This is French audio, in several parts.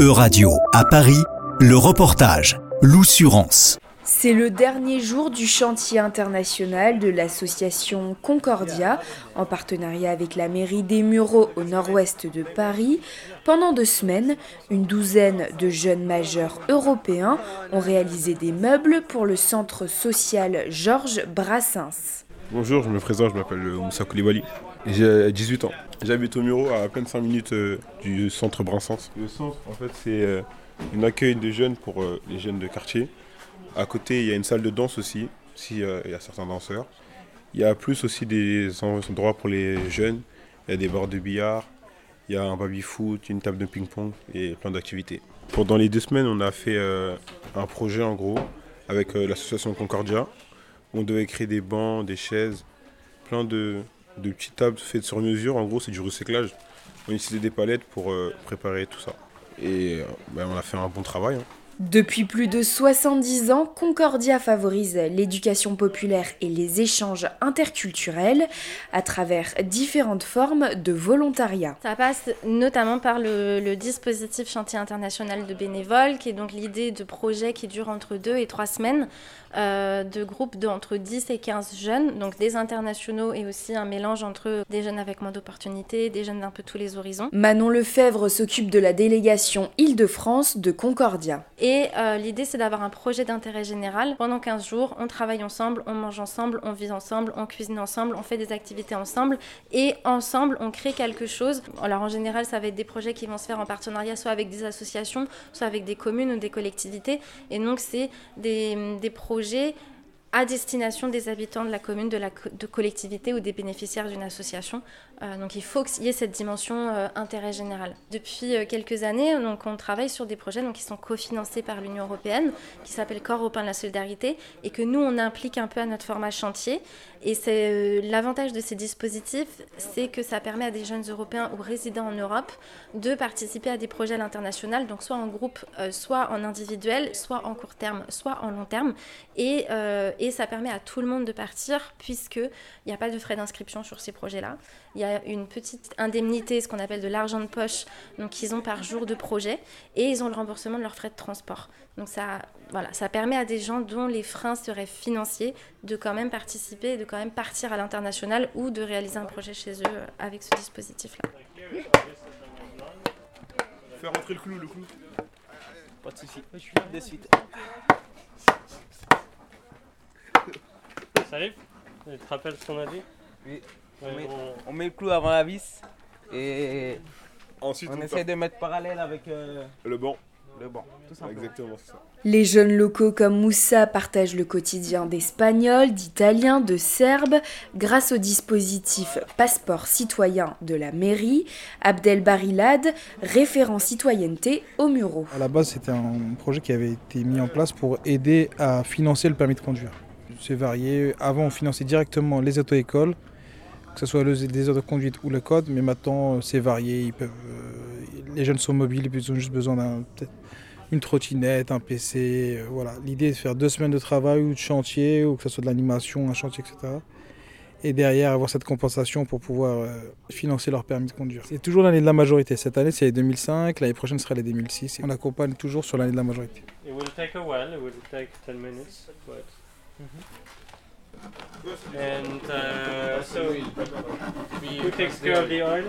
E-Radio, à Paris, le reportage L'Oussurance. C'est le dernier jour du chantier international de l'association Concordia, en partenariat avec la mairie des Mureaux au nord-ouest de Paris. Pendant deux semaines, une douzaine de jeunes majeurs européens ont réalisé des meubles pour le centre social Georges Brassens. Bonjour, je me présente, je m'appelle Moussa Koulibaly. J'ai 18 ans. J'habite au Muro à à peine 5 minutes euh, du centre Brassens. Le centre, en fait, c'est euh, un accueil de jeunes pour euh, les jeunes de quartier. À côté, il y a une salle de danse aussi, s'il y a certains danseurs. Il y a plus aussi des endroits pour les jeunes. Il y a des bords de billard, il y a un baby-foot, une table de ping-pong et plein d'activités. Pendant les deux semaines, on a fait un projet en gros avec l'association Concordia. On devait créer des bancs, des chaises, plein de, de petites tables faites sur mesure. En gros, c'est du recyclage. On utilisait des palettes pour euh, préparer tout ça. Et euh, ben, on a fait un bon travail. hein. Depuis plus de 70 ans, Concordia favorise l'éducation populaire et les échanges interculturels à travers différentes formes de volontariat. Ça passe notamment par le, le dispositif Chantier international de bénévoles, qui est donc l'idée de projets qui durent entre 2 et 3 semaines, euh, de groupes de entre 10 et 15 jeunes, donc des internationaux et aussi un mélange entre des jeunes avec moins d'opportunités, des jeunes d'un peu tous les horizons. Manon Lefebvre s'occupe de la délégation Île-de-France de Concordia. Et euh, l'idée, c'est d'avoir un projet d'intérêt général. Pendant 15 jours, on travaille ensemble, on mange ensemble, on vit ensemble, on cuisine ensemble, on fait des activités ensemble. Et ensemble, on crée quelque chose. Alors en général, ça va être des projets qui vont se faire en partenariat soit avec des associations, soit avec des communes ou des collectivités. Et donc, c'est des projets à destination des habitants de la commune, de la de collectivité ou des bénéficiaires d'une association. Euh, donc il faut qu'il y ait cette dimension euh, intérêt général. Depuis euh, quelques années, donc, on travaille sur des projets donc, qui sont cofinancés par l'Union européenne, qui s'appellent Corps européen de la solidarité, et que nous, on implique un peu à notre format chantier. Et c'est l'avantage de ces dispositifs, c'est que ça permet à des jeunes Européens ou résidents en Europe de participer à des projets à l'international, donc soit en groupe, soit en individuel, soit en court terme, soit en long terme. Et, et ça permet à tout le monde de partir, puisqu'il n'y a pas de frais d'inscription sur ces projets-là. Il y a une petite indemnité, ce qu'on appelle de l'argent de poche, donc qu'ils ont par jour de projet, et ils ont le remboursement de leurs frais de transport. Donc ça, voilà, ça permet à des gens dont les freins seraient financiers de quand même participer, de quand même partir à l'international ou de réaliser un projet chez eux euh, avec ce dispositif-là. Faire rentrer le clou, le clou. Pas de soucis. Je suis de suite. Salut Tu te rappelles ce qu'on a dit Oui. Ouais, On met, on- on met le clou avant la vis et Ensuite, on essaie de mettre parallèle avec euh, le banc. le banc. Tout simplement. Exactement, ça. Les jeunes locaux comme Moussa partagent le quotidien d'Espagnols, d'Italiens, de Serbes grâce au dispositif Passeport citoyen de la mairie. Abdel Barilad, référent citoyenneté au Muro. À la base, c'était un projet qui avait été mis en place pour aider à financer le permis de conduire. C'est varié. Avant, on finançait directement les auto-écoles, que ce soit le- les conduite ou le code, mais maintenant, euh, c'est varié. Euh, les jeunes sont mobiles, ils ont juste besoin d'un une trottinette, un PC. euh, voilà. L'idée est de faire deux semaines de travail ou de chantier, ou que ce soit de l'animation, un chantier, etc. Et derrière, avoir cette compensation pour pouvoir financer leur permis de conduire. C'est toujours l'année de la majorité. Cette année, c'est les 2005, l'année prochaine sera les 2006. Et on accompagne toujours sur l'année de la majorité. It will take a while, it will take 10 minutes. And uh, so, who takes care of the oil?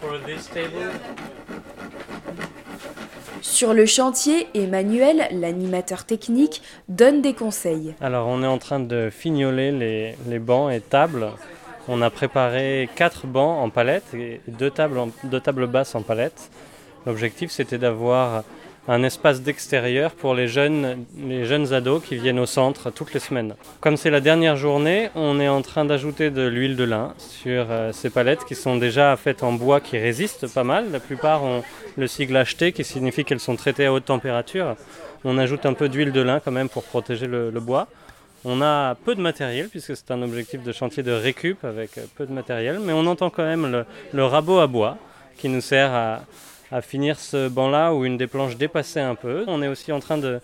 For this table? Sur le chantier, Emmanuel, l'animateur technique, donne des conseils. Alors, on est en train de fignoler les, les bancs et tables. On a préparé quatre bancs en palette et deux tables, en- deux tables basses en palette. L'objectif, c'était d'avoir un espace d'extérieur pour les jeunes, les jeunes ados qui viennent au centre toutes les semaines. Comme c'est la dernière journée, on est en train d'ajouter de l'huile de lin sur euh, ces palettes qui sont déjà faites en bois qui résistent pas mal. La plupart ont le sigle HT qui signifie qu'elles sont traitées à haute température. On ajoute un peu d'huile de lin quand même pour protéger le- bois. On a peu de matériel puisque c'est un objectif de chantier de récup avec euh, peu de matériel, mais on entend quand même le rabot à bois qui nous sert à, à finir ce banc-là où une des planches dépassait un peu. On est aussi en train de,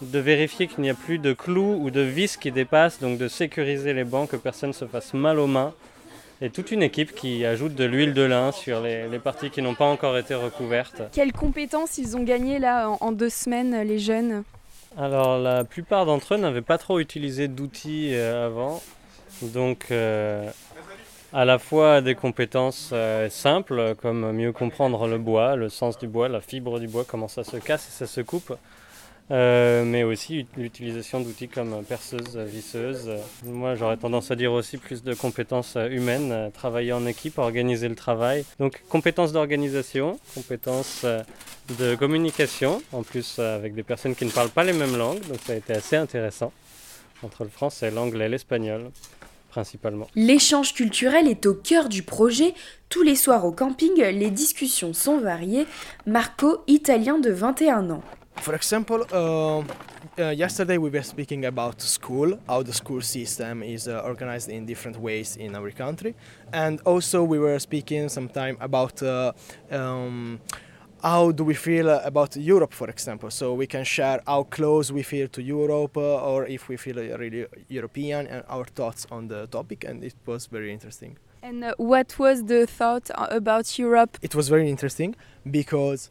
de vérifier qu'il n'y a plus de clous ou de vis qui dépassent, donc de sécuriser les bancs, que personne se fasse mal aux mains et toute une équipe qui ajoute de l'huile de lin sur les, les parties qui n'ont pas encore été recouvertes. Quelles compétences ils ont gagnées là en, en deux semaines, les jeunes? Alors la plupart d'entre eux n'avaient pas trop utilisé d'outils euh, avant, donc euh, à la fois des compétences euh, simples comme mieux comprendre le bois, le sens du bois, la fibre du bois, comment ça se casse et ça se coupe, euh, mais aussi l'utilisation d'outils comme perceuse, visseuse. Moi j'aurais tendance à dire aussi plus de compétences euh, humaines, travailler en équipe, organiser le travail. Donc compétences d'organisation, compétences de communication, en plus avec des personnes qui ne parlent pas les mêmes langues, donc ça a été assez intéressant entre le français, l'anglais, l'espagnol principalement. L'échange culturel est au cœur du projet. Tous les soirs au camping, les discussions sont variées. Marco, italien de 21 ans. For example, uh, uh, yesterday we were speaking about school, how the school system is uh, organized in different ways in our country, and also we were speaking sometime about uh, um, how do we feel uh, about Europe, for example. So we can share how close we feel to Europe, uh, or if we feel uh, really European, and our thoughts on the topic, and it was very interesting. And uh, what was the thought about Europe It was very interesting because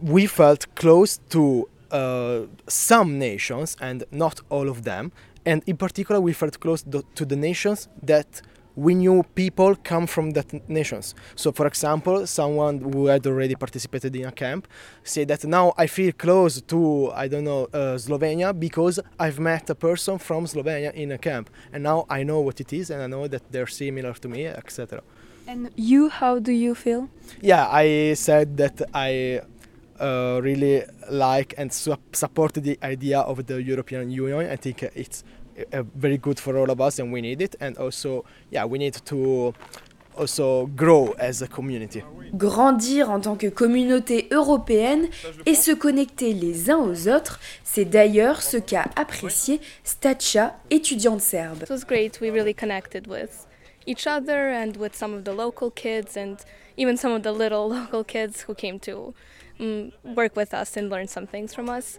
we felt close to uh, some nations and not all of them. And in particular, we felt close to the nations that we knew people come from that nations. So, for example, someone who had already participated in a camp said that now I feel close to, I don't know, uh, Slovenia because I've met a person from Slovenia in a camp. And now I know what it is and I know that they're similar to me, etc. And you, how do you feel Yeah, I said that I uh, really like and su- support the idea of the European Union. I think it's very good for all of us and we need it. And also, yeah, we need to also grow as a community. Grandir en tant que communauté européenne et se connecter les uns aux autres, c'est d'ailleurs ce qu'a apprécié Stacha, étudiante serbe. It was great. We really connected with each other and with some of the local kids and even some of the little local kids who came to um, work with us and learn some things from us.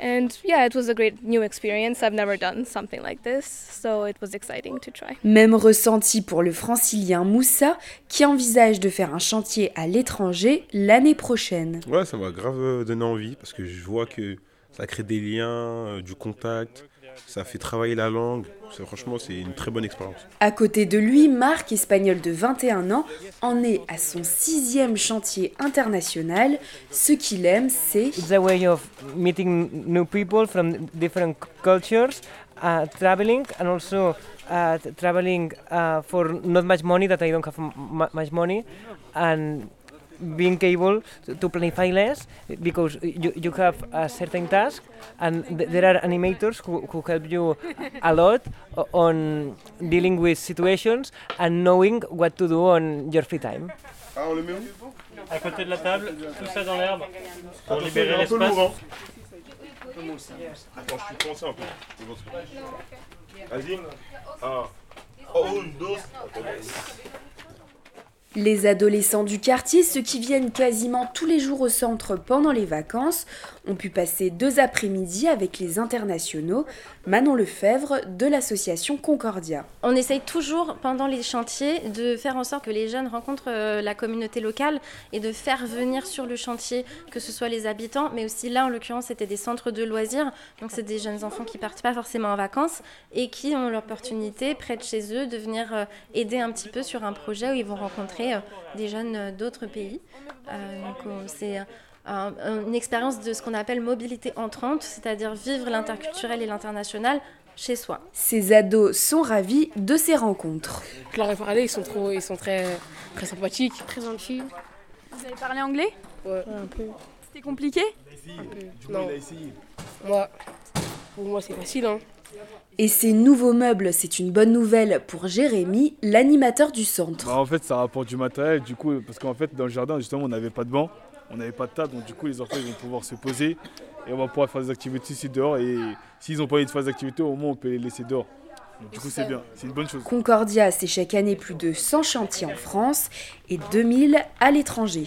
And yeah, it was a great new experience. I've never done something like this, so it was exciting to try. Même ressenti pour le francilien Moussa qui envisage de faire un chantier à l'étranger l'année prochaine. Ouais, ça m'a grave euh, donné envie parce que je vois que ça crée des liens, euh, du contact, ça fait travailler la langue. Franchement, c'est une très bonne expérience. À côté de lui, Marc, espagnol de 21 ans, en est à son sixième chantier international. Ce qu'il aime, c'est It's a way of meeting new people from different cultures, uh, traveling, and also uh, traveling uh, for not much money that I don't have much money, and being able to, to planify less because you, you have a certain task and th- there are animators who, who help you a lot on dealing with situations and knowing what to do on your free time. Ah, on le met où À côté de la table, tout ça dans l'herbe pour libérer il est un peu l'espace. Attends, je suis coincé un peu. C'est bon, c'est bon. Vas-y. Ah. Oh, une dose. Les adolescents du quartier, ceux qui viennent quasiment tous les jours au centre pendant les vacances, ont pu passer deux après-midi avec les internationaux. Manon Lefebvre de l'association Concordia. On essaye toujours pendant les chantiers de faire en sorte que les jeunes rencontrent euh, la communauté locale et de faire venir sur le chantier que ce soit les habitants, mais aussi là en l'occurrence c'était des centres de loisirs, donc c'est des jeunes enfants qui partent pas forcément en vacances et qui ont l'opportunité près de chez eux de venir euh, aider un petit peu sur un projet où ils vont rencontrer euh, des jeunes euh, d'autres pays. Euh, c'est un- une expérience de ce qu'on appelle mobilité entrante, c'est-à-dire vivre l'interculturel et l'international chez soi. Ces ados sont ravis de ces rencontres. Je leur ai parlé, ils sont, trop, ils sont très, très sympathiques. Très gentils. Vous avez parlé anglais? Ouais, un peu. C'était compliqué? Non. Moi, pour moi, c'est facile. Hein. Et ces nouveaux meubles, c'est une bonne nouvelle pour Jérémy, l'animateur du centre. Bah, en fait, ça rapporte du matériel, du coup, parce qu'en fait, dans le jardin, justement, on n'avait pas de banc, on n'avait pas de table, donc du coup, les enfants ils vont pouvoir se poser et on va pouvoir faire des activités ici dehors. Et s'ils n'ont pas envie de faire des activités, au moins, on peut les laisser dehors. Donc, du coup, c'est bien, c'est une bonne chose. Concordia, c'est chaque année plus de 100 chantiers en France et 2000 à l'étranger.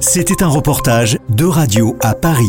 C'était un reportage de Radio à Paris.